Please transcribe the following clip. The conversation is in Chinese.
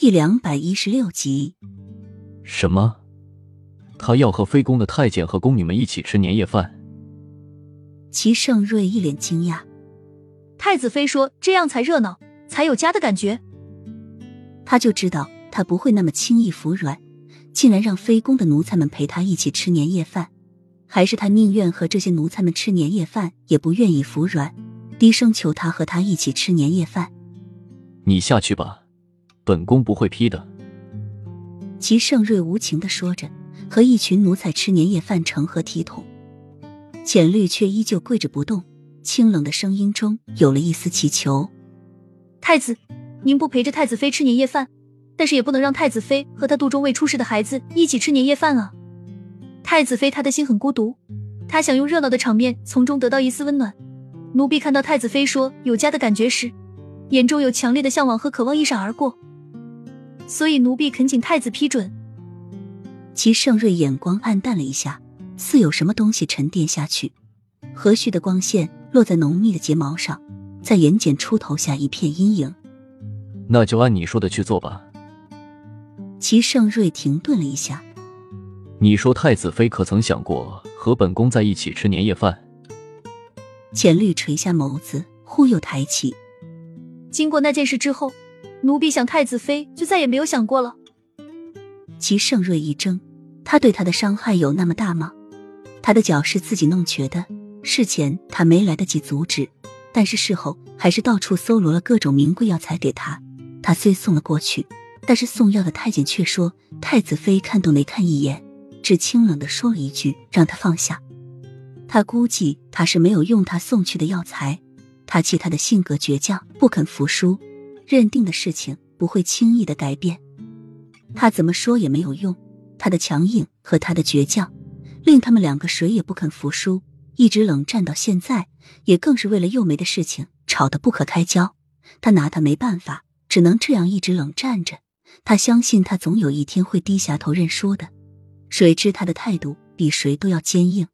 第两百一十六集。什么？他要和妃宫的太监和宫女们一起吃年夜饭？齐盛瑞一脸惊讶。太子妃说这样才热闹，才有家的感觉。他就知道他不会那么轻易服软，竟然让妃宫的奴才们陪他一起吃年夜饭，还是他宁愿和这些奴才们吃年夜饭，也不愿意服软，低声求他和他一起吃年夜饭。你下去吧，本宫不会批的。齐盛瑞无情的说着，和一群奴才吃年夜饭成何体统？浅绿却依旧跪着不动，清冷的声音中有了一丝祈求：“太子，您不陪着太子妃吃年夜饭，但是也不能让太子妃和她肚中未出世的孩子一起吃年夜饭啊！太子妃她的心很孤独，她想用热闹的场面从中得到一丝温暖。奴婢看到太子妃说有家的感觉时，眼中有强烈的向往和渴望一闪而过。”所以奴婢恳请太子批准。齐盛瑞眼光暗淡了一下，似有什么东西沉淀下去。和煦的光线落在浓密的睫毛上，在眼睑出头下一片阴影。那就按你说的去做吧。齐盛瑞停顿了一下。你说太子妃可曾想过和本宫在一起吃年夜饭？浅绿垂下眸子，忽又抬起。经过那件事之后。奴婢想太子妃，就再也没有想过了。齐盛瑞一怔，他对他的伤害有那么大吗？他的脚是自己弄瘸的，事前他没来得及阻止，但是事后还是到处搜罗了各种名贵药材给他。他虽送了过去，但是送药的太监却说太子妃看都没看一眼，只清冷的说了一句让他放下。他估计他是没有用他送去的药材，他气他的性格倔强，不肯服输。认定的事情不会轻易的改变，他怎么说也没有用。他的强硬和他的倔强，令他们两个谁也不肯服输，一直冷战到现在，也更是为了幼梅的事情吵得不可开交。他拿他没办法，只能这样一直冷战着。他相信他总有一天会低下头认输的，谁知他的态度比谁都要坚硬。